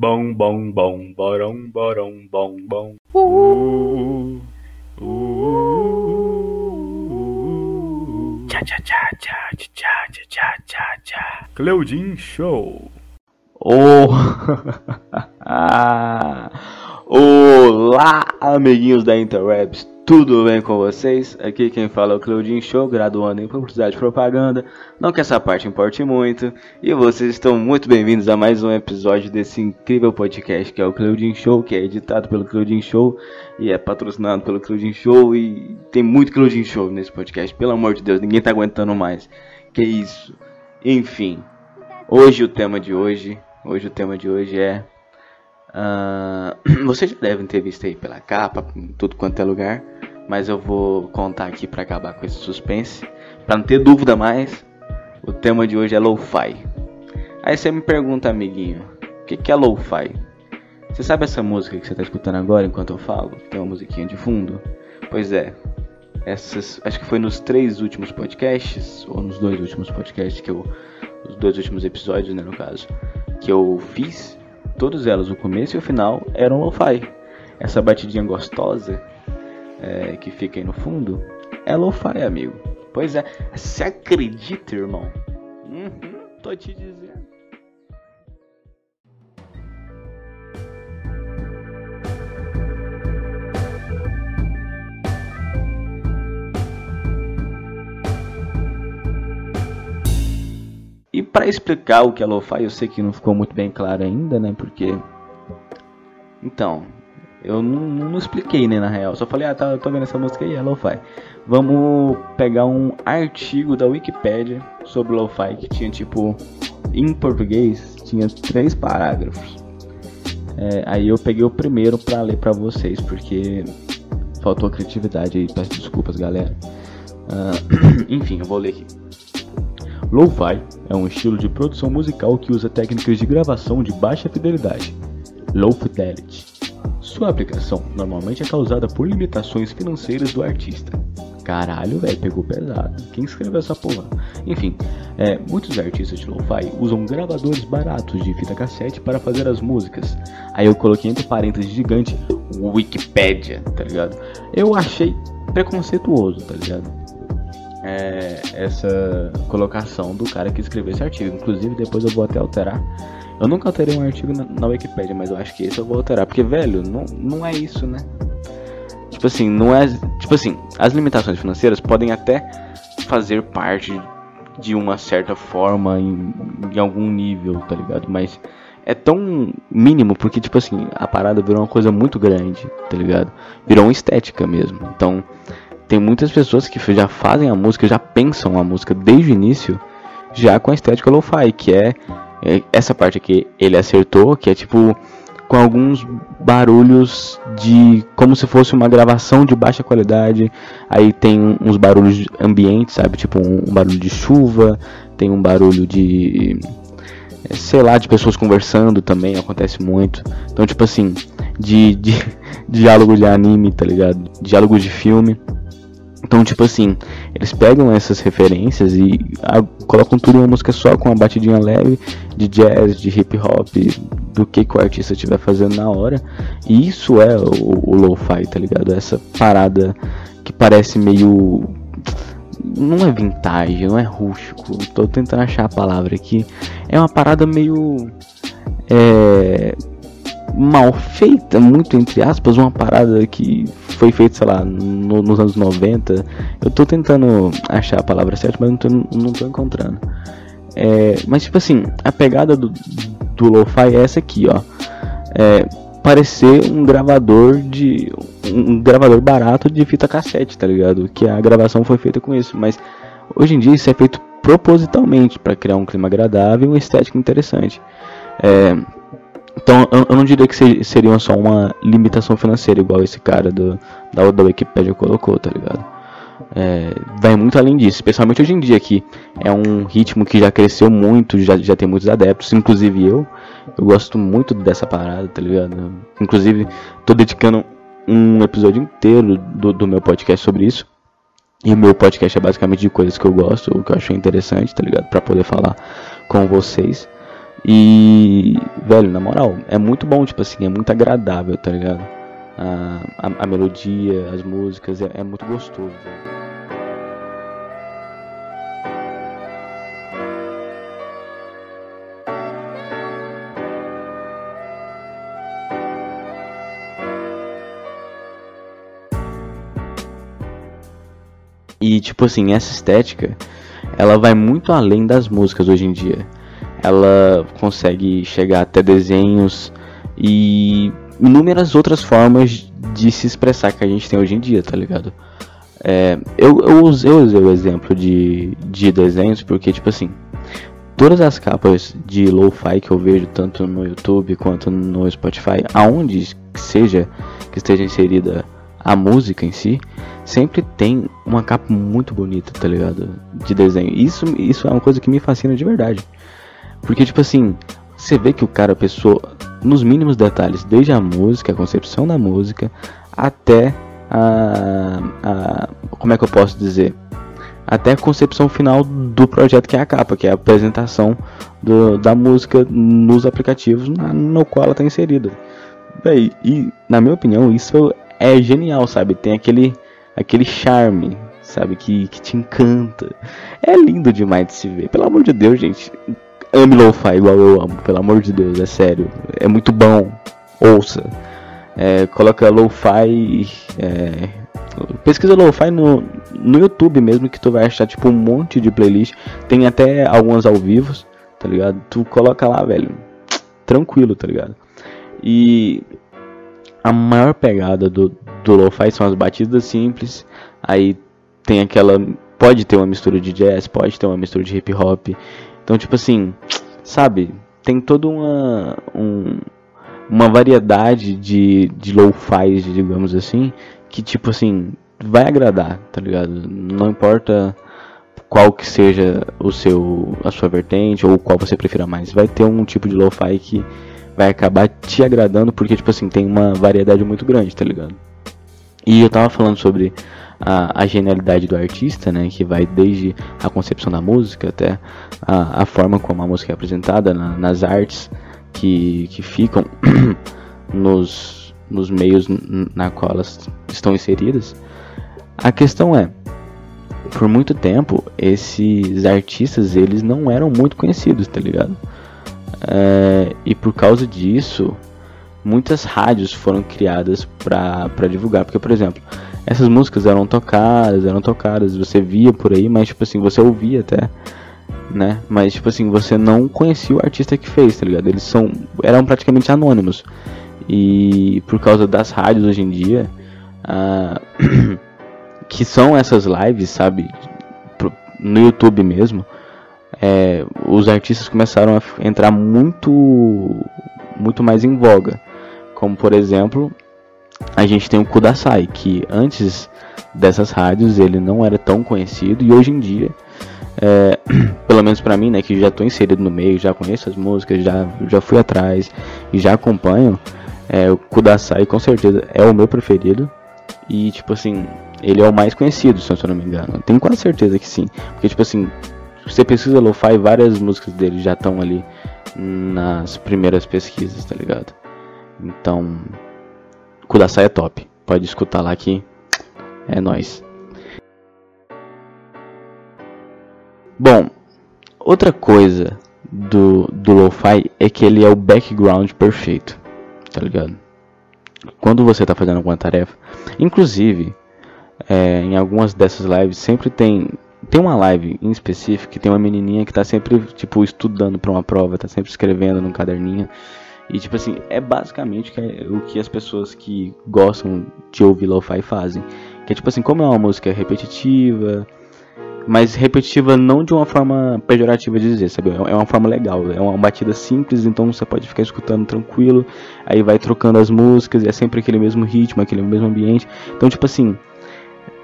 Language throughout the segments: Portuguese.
Bom, bom, bom, borão, borão, bom, bom. Uh, uh, uh, tchá, tchá, tchá, tchá, tchá, tchá, tchá, tchá, tchá. Cleudin Show. Oh. Olá, amiguinhos da Interwebs, tudo bem com vocês? Aqui quem fala é o Claudinho Show, graduando em Publicidade e Propaganda. Não que essa parte importe muito. E vocês estão muito bem-vindos a mais um episódio desse incrível podcast que é o Claudinho Show, que é editado pelo Claudinho Show e é patrocinado pelo Claudinho Show. E tem muito Claudinho Show nesse podcast, pelo amor de Deus, ninguém tá aguentando mais. Que isso? Enfim, hoje o tema de hoje, hoje o tema de hoje é Uh, vocês já devem ter visto aí pela capa, em tudo quanto é lugar, mas eu vou contar aqui para acabar com esse suspense, para não ter dúvida mais. O tema de hoje é lo-fi. Aí você me pergunta, amiguinho, o que, que é lo-fi? Você sabe essa música que você está escutando agora enquanto eu falo? Tem uma musiquinha de fundo? Pois é, essas, acho que foi nos três últimos podcasts, ou nos dois últimos podcasts que eu, os dois últimos episódios, né, no caso, que eu fiz todas elas, o começo e o final, eram lo-fi. Essa batidinha gostosa é, que fica aí no fundo é lo-fi, amigo. Pois é, se acredita, irmão? Uhum, tô te dizendo. E para explicar o que é lo-fi, eu sei que não ficou muito bem claro ainda, né? Porque. Então, eu não, não, expliquei, né, na real. Só falei, ah, tá, tô vendo essa música aí, é lo-fi. Vamos pegar um artigo da Wikipedia sobre lo-fi que tinha, tipo, em português, tinha três parágrafos. É, aí eu peguei o primeiro pra ler pra vocês, porque faltou criatividade aí, peço desculpas, galera. Uh, enfim, eu vou ler aqui. Lo-fi é um estilo de produção musical que usa técnicas de gravação de baixa fidelidade, low fidelity. Sua aplicação normalmente é causada por limitações financeiras do artista. Caralho, velho, pegou pesado. Quem escreveu essa porra? Enfim, é, muitos artistas de lo-fi usam gravadores baratos de fita cassete para fazer as músicas. Aí eu coloquei entre parênteses gigante Wikipedia, tá ligado? Eu achei preconceituoso, tá ligado? é, essa colocação do cara que escreveu esse artigo. Inclusive, depois eu vou até alterar. Eu nunca alterei um artigo na, na Wikipedia, mas eu acho que esse eu vou alterar. Porque, velho, não, não é isso, né? Tipo assim, não é. Tipo assim, as limitações financeiras podem até fazer parte de uma certa forma em, em algum nível, tá ligado? Mas é tão mínimo porque, tipo assim, a parada virou uma coisa muito grande, tá ligado? Virou uma estética mesmo. Então, tem muitas pessoas que já fazem a música, já pensam a música desde o início, já com a estética lo-fi, que é, é essa parte aqui ele acertou, que é tipo com alguns barulhos de como se fosse uma gravação de baixa qualidade. Aí tem uns barulhos ambientes, sabe? Tipo um, um barulho de chuva, tem um barulho de é, sei lá, de pessoas conversando também, acontece muito. Então, tipo assim, de, de diálogo de anime, tá ligado? Diálogo de filme. Então, tipo assim, eles pegam essas referências e a, colocam tudo em uma música só, com uma batidinha leve de jazz, de hip hop, do que, que o artista estiver fazendo na hora. E isso é o, o lo-fi, tá ligado? Essa parada que parece meio. Não é vintage, não é rústico. Tô tentando achar a palavra aqui. É uma parada meio. É mal feita, muito entre aspas, uma parada que foi feita, sei lá, no, nos anos 90. Eu tô tentando achar a palavra certa, mas não tô, não tô encontrando. É, mas tipo assim, a pegada do, do lo-fi é essa aqui, ó. É, parecer um gravador de. um gravador barato de fita cassete, tá ligado? Que a gravação foi feita com isso. Mas hoje em dia isso é feito propositalmente para criar um clima agradável e uma estética interessante. É, então eu, não diria que seria só uma limitação financeira, igual esse cara do, da, da Wikipedia colocou, tá ligado? É, vai muito além disso, especialmente hoje em dia que é um ritmo que já cresceu muito, já, já tem muitos adeptos, inclusive eu. Eu gosto muito dessa parada, tá ligado? Inclusive, tô dedicando um episódio inteiro do, do meu podcast sobre isso. E o meu podcast é basicamente de coisas que eu gosto, ou que eu acho interessante, tá ligado? Pra poder falar com vocês. E, velho, na moral, é muito bom, tipo assim, é muito agradável, tá ligado? A, a, a melodia, as músicas, é, é muito gostoso, velho. E tipo assim, essa estética, ela vai muito além das músicas hoje em dia. Ela consegue chegar até desenhos e inúmeras outras formas de se expressar que a gente tem hoje em dia, tá ligado? É, eu, eu, usei, eu usei o exemplo de, de desenhos porque, tipo assim, todas as capas de lo-fi que eu vejo, tanto no YouTube quanto no Spotify, aonde seja que esteja inserida a música em si, sempre tem uma capa muito bonita, tá ligado? De desenho. Isso, isso é uma coisa que me fascina de verdade. Porque, tipo assim, você vê que o cara pensou nos mínimos detalhes, desde a música, a concepção da música, até a, a. Como é que eu posso dizer? Até a concepção final do projeto, que é a capa, que é a apresentação do, da música nos aplicativos na, no qual ela está inserida. Bem, e na minha opinião, isso é genial, sabe? Tem aquele, aquele charme, sabe? Que, que te encanta. É lindo demais de se ver. Pelo amor de Deus, gente. Ame lo-fi igual eu amo. Pelo amor de Deus, é sério. É muito bom. Ouça. É, coloca lo-fi. É, pesquisa lo-fi no, no YouTube mesmo, que tu vai achar tipo um monte de playlist. Tem até algumas ao vivo, tá ligado? Tu coloca lá, velho. Tranquilo, tá ligado? E a maior pegada do, do lo-fi são as batidas simples, aí tem aquela. Pode ter uma mistura de jazz, pode ter uma mistura de hip hop. Então, tipo assim, sabe? Tem toda uma. Um, uma variedade de, de lo-fi, digamos assim, que, tipo assim, vai agradar, tá ligado? Não importa qual que seja o seu a sua vertente ou qual você prefira mais, vai ter um tipo de lo-fi que vai acabar te agradando porque, tipo assim, tem uma variedade muito grande, tá ligado? E eu tava falando sobre a, a genialidade do artista, né? Que vai desde a concepção da música até a, a forma como a música é apresentada na, nas artes que, que ficam nos, nos meios na qual elas estão inseridas. A questão é, por muito tempo, esses artistas eles não eram muito conhecidos, tá ligado? É, e por causa disso, muitas rádios foram criadas para divulgar. Porque, por exemplo, essas músicas eram tocadas, eram tocadas, você via por aí, mas tipo assim, você ouvia até, né? Mas tipo assim, você não conhecia o artista que fez, tá ligado? Eles são eram praticamente anônimos. E por causa das rádios hoje em dia, uh, que são essas lives, sabe? No YouTube mesmo, é, os artistas começaram a entrar muito, muito mais em voga. Como por exemplo, a gente tem o Kudasai, que antes dessas rádios ele não era tão conhecido e hoje em dia, é, pelo menos para mim, né, que já estou inserido no meio, já conheço as músicas, já, já fui atrás e já acompanho, é, o Kudasai com certeza é o meu preferido e tipo assim, ele é o mais conhecido, se eu não me engano. Tenho quase certeza que sim, porque tipo assim, você pesquisa lo-fi, várias músicas dele já estão ali nas primeiras pesquisas, tá ligado? Então, Kudasai é top. Pode escutar lá que é nós. Bom, outra coisa do, do lo-fi é que ele é o background perfeito, tá ligado? Quando você tá fazendo alguma tarefa, inclusive é, em algumas dessas lives sempre tem tem uma live em específico que tem uma menininha que tá sempre, tipo, estudando para uma prova, tá sempre escrevendo num caderninho. E, tipo assim, é basicamente o que as pessoas que gostam de ouvir lo-fi fazem. Que é, tipo assim, como é uma música repetitiva, mas repetitiva não de uma forma pejorativa de dizer, sabe? É uma forma legal, é uma batida simples, então você pode ficar escutando tranquilo, aí vai trocando as músicas e é sempre aquele mesmo ritmo, aquele mesmo ambiente. Então, tipo assim,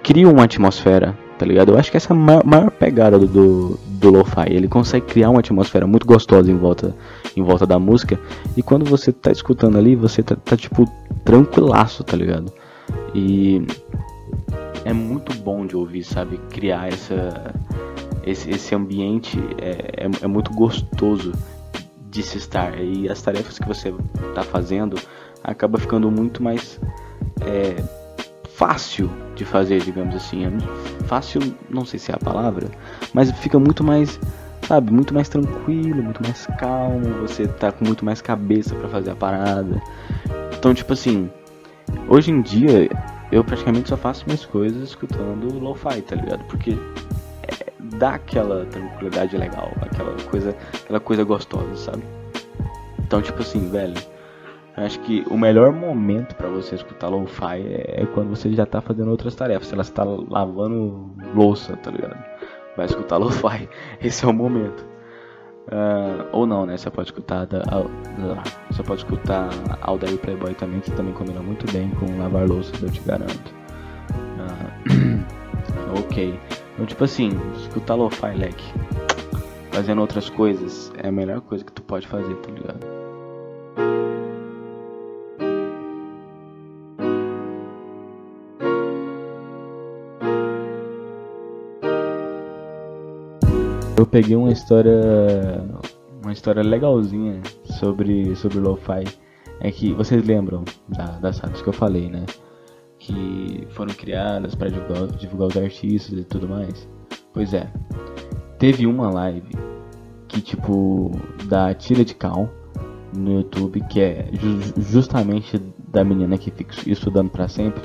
cria uma atmosfera tá ligado? Eu acho que essa é a maior, maior pegada do, do, do lo-fi. Ele consegue criar uma atmosfera muito gostosa em volta, em volta da música. E quando você tá escutando ali, você tá, tá tipo tranquilaço, tá ligado? E é muito bom de ouvir, sabe? Criar essa, esse, esse ambiente é, é, é muito gostoso de se estar. E as tarefas que você está fazendo acaba ficando muito mais é, fácil de fazer, digamos assim. Fácil, não sei se é a palavra, mas fica muito mais, sabe, muito mais tranquilo, muito mais calmo. Você tá com muito mais cabeça para fazer a parada. Então, tipo assim, hoje em dia eu praticamente só faço minhas coisas escutando lo-fi, tá ligado? Porque é, dá aquela tranquilidade legal, aquela coisa, aquela coisa gostosa, sabe? Então, tipo assim, velho, acho que o melhor momento para você escutar lo-fi é, é, quando você já tá fazendo outras tarefas. Se ela está lavando louça, tá ligado? Vai escutar lo-fi. Esse é o momento. Uh, ou não, né? Você pode escutar da, uh, você pode escutar Aldair Playboy também, que também combina muito bem com lavar louças, eu te garanto. Uh, ok. Então, tipo assim, escutar lo-fi, leque. Fazendo outras coisas é a melhor coisa que tu pode fazer, tá ligado? Eu peguei uma história uma história legalzinha sobre sobre lo-fi. É que vocês lembram da, das sites que eu falei, né? Que foram criadas para divulgar, divulgar os artistas e tudo mais. Pois é. Teve uma live que tipo da Tira de Cal no YouTube, que é ju justamente da menina que fica estudando para sempre.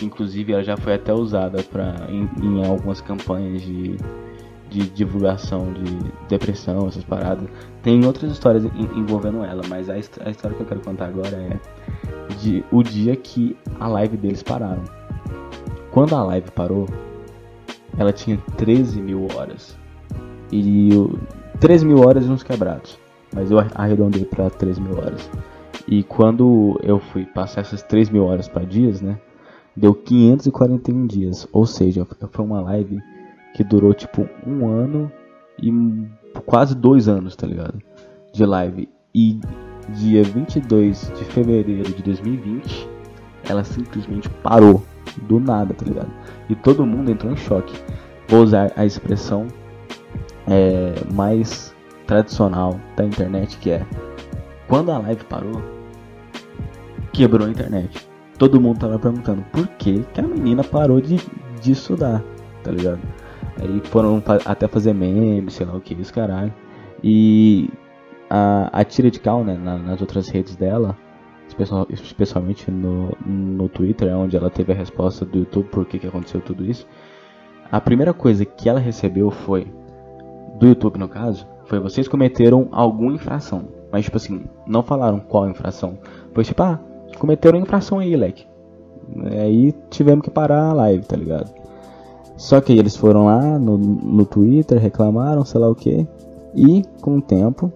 Inclusive ela já foi até usada para em, em algumas campanhas de de divulgação de depressão, essas paradas. Tem outras histórias envolvendo ela, mas a, a, história que eu quero contar agora é de o dia que a live deles pararam. Quando a live parou, ela tinha 13 mil horas. E 13 mil horas e uns quebrados. Mas eu arredondei para 13 mil horas. E quando eu fui passar essas 3 mil horas para dias, né? Deu 541 dias. Ou seja, foi uma live que durou tipo um ano e quase dois anos, tá ligado? De live. E dia 22 de fevereiro de 2020, ela simplesmente parou do nada, tá ligado? E todo mundo entrou em choque. Vou usar a expressão é, mais tradicional da internet que é quando a live parou, quebrou a internet. Todo mundo tava perguntando por que, que a menina parou de, de estudar, tá ligado? Aí foram até fazer memes, sei lá o que, isso caralho. E a, a tira de cal, né, nas outras redes dela, especialmente no, no Twitter, é onde ela teve a resposta do YouTube por que, que aconteceu tudo isso. A primeira coisa que ela recebeu foi, do YouTube no caso, foi vocês cometeram alguma infração. Mas tipo assim, não falaram qual infração. Foi tipo, ah, cometeram infração aí, leque. Aí tivemos que parar a live, tá ligado? Só que eles foram lá no, no Twitter, reclamaram, sei lá o que. E com o tempo,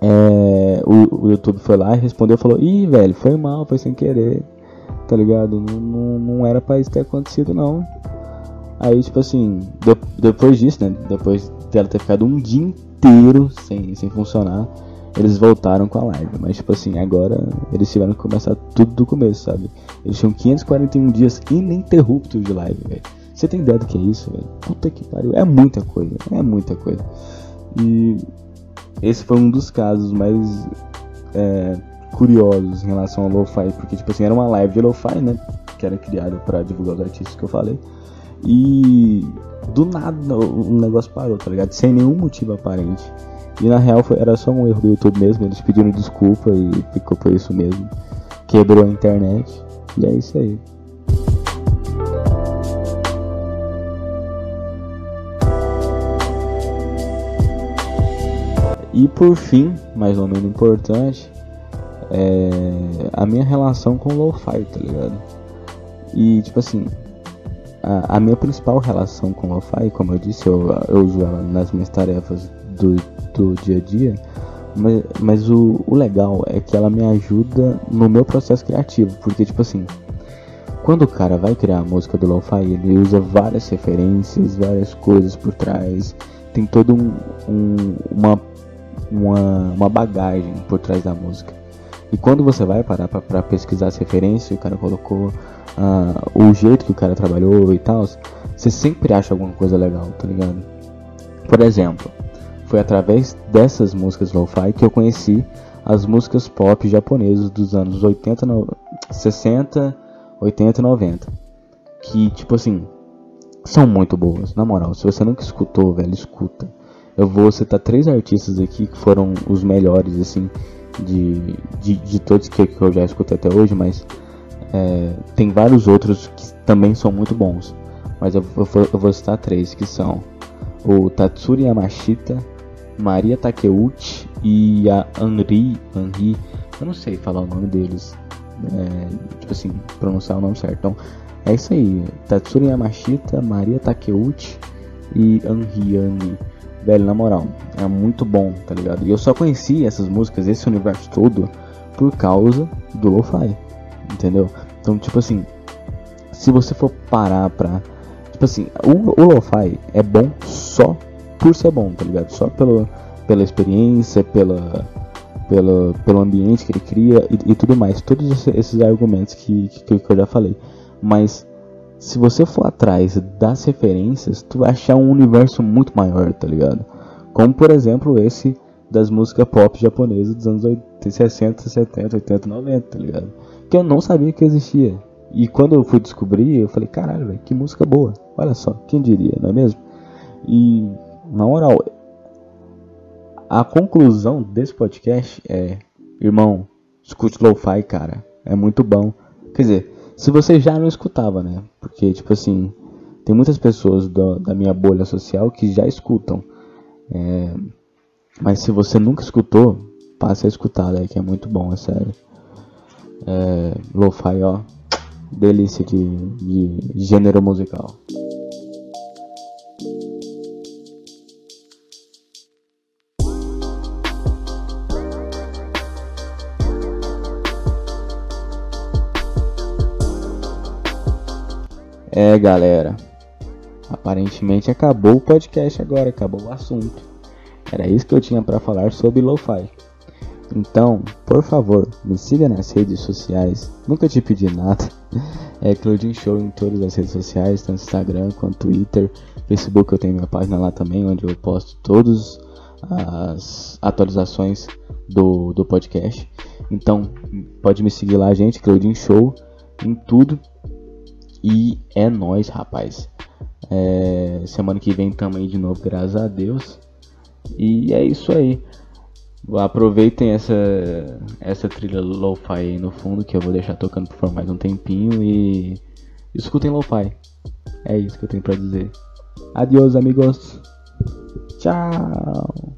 é, o, o, YouTube foi lá e respondeu, falou, ih, velho, foi mal, foi sem querer, tá ligado? Não, não, não era pra isso ter acontecido não. Aí, tipo assim, de, depois disso, né? Depois dela ter ficado um dia inteiro sem, sem funcionar, eles voltaram com a live. Mas, tipo assim, agora eles tiveram que começar tudo do começo, sabe? Eles tinham 541 dias ininterruptos de live, velho. Você tem ideia do que é isso, velho? Puta que pariu. É muita coisa, é muita coisa. E esse foi um dos casos mais é, curiosos em relação ao lo-fi, porque tipo assim, era uma live de lo-fi, né? Que era criada para divulgar os artistas que eu falei. E do nada o negócio parou, tá ligado? Sem nenhum motivo aparente. E na real foi, era só um erro do YouTube mesmo, eles pediram desculpa e ficou por isso mesmo. Quebrou a internet. E é isso aí. E por fim, mais ou menos importante, é a minha relação com o lo-fi, tá ligado? E tipo assim, a, a, minha principal relação com o lo-fi, como eu disse, eu, eu uso ela nas minhas tarefas do, do dia a dia, mas, mas o, o legal é que ela me ajuda no meu processo criativo, porque tipo assim, quando o cara vai criar a música do lo-fi, ele usa várias referências, várias coisas por trás, tem todo um, um uma uma, uma bagagem por trás da música. E quando você vai parar para pesquisar as referências, o cara colocou uh, o jeito que o cara trabalhou e tal, você sempre acha alguma coisa legal, tá ligado? Por exemplo, foi através dessas músicas lo-fi que eu conheci as músicas pop japonesas dos anos 80, no... 60, 80 e 90. Que, tipo assim, são muito boas, na moral. Se você nunca escutou, velho, escuta. Eu vou citar três artistas aqui que foram os melhores, assim, de, de, de todos que, que, eu já escutei até hoje, mas é, tem vários outros que também são muito bons. Mas eu, eu, eu vou citar três, que são o Tatsuri Yamashita, Maria Takeuchi e a Henri, Henri, eu não sei falar o nome deles, é, tipo assim, pronunciar o nome certo. Então, é isso aí, Tatsuri Yamashita, Maria Takeuchi e Henri, Henri. Velho, na moral, é muito bom, tá ligado? E eu só conheci essas músicas, esse universo todo, por causa do Lo-Fi, entendeu? Então, tipo assim, se você for parar pra. Tipo assim, o, o Lo-Fi é bom só por ser bom, tá ligado? Só pelo, pela experiência, pela, pela, pelo ambiente que ele cria e, e tudo mais. Todos esses argumentos que, que, que eu já falei. Mas se você for atrás das referências, tu vai achar um universo muito maior, tá ligado? Como por exemplo esse das músicas pop japonesas dos anos 80, 60, 70, 80, 90, tá ligado? Que eu não sabia que existia. E quando eu fui descobrir, eu falei, caralho, véio, que música boa. Olha só, quem diria, não é mesmo? E, na moral, a conclusão desse podcast é, irmão, escute lo-fi, cara. É muito bom. Quer dizer, se você já não escutava, né? Porque, tipo assim, tem muitas pessoas do, da minha bolha social que já escutam. É, mas se você nunca escutou, passe a escutar, né? Que é muito bom, é sério. É, Lo-fi, ó. Delícia de, de gênero musical. É, galera. Aparentemente acabou o podcast agora, acabou o assunto. Era isso que eu tinha para falar sobre lo-fi. Então, por favor, me siga nas redes sociais. Nunca te pedi nada. É Claudinho Show em todas as redes sociais, tanto Instagram quanto Twitter, Facebook. Eu tenho minha página lá também, onde eu posto todas as atualizações do, do podcast. Então, pode me seguir lá, gente. Claudinho Show em tudo. E é nós, rapaz. É, semana que vem tamo aí de novo, graças a Deus. E é isso aí. Aproveitem essa essa trilha lo-fi aí no fundo que eu vou deixar tocando por mais um tempinho e escutem lo-fi. É isso que eu tenho para dizer. Adiós, amigos. Tchau.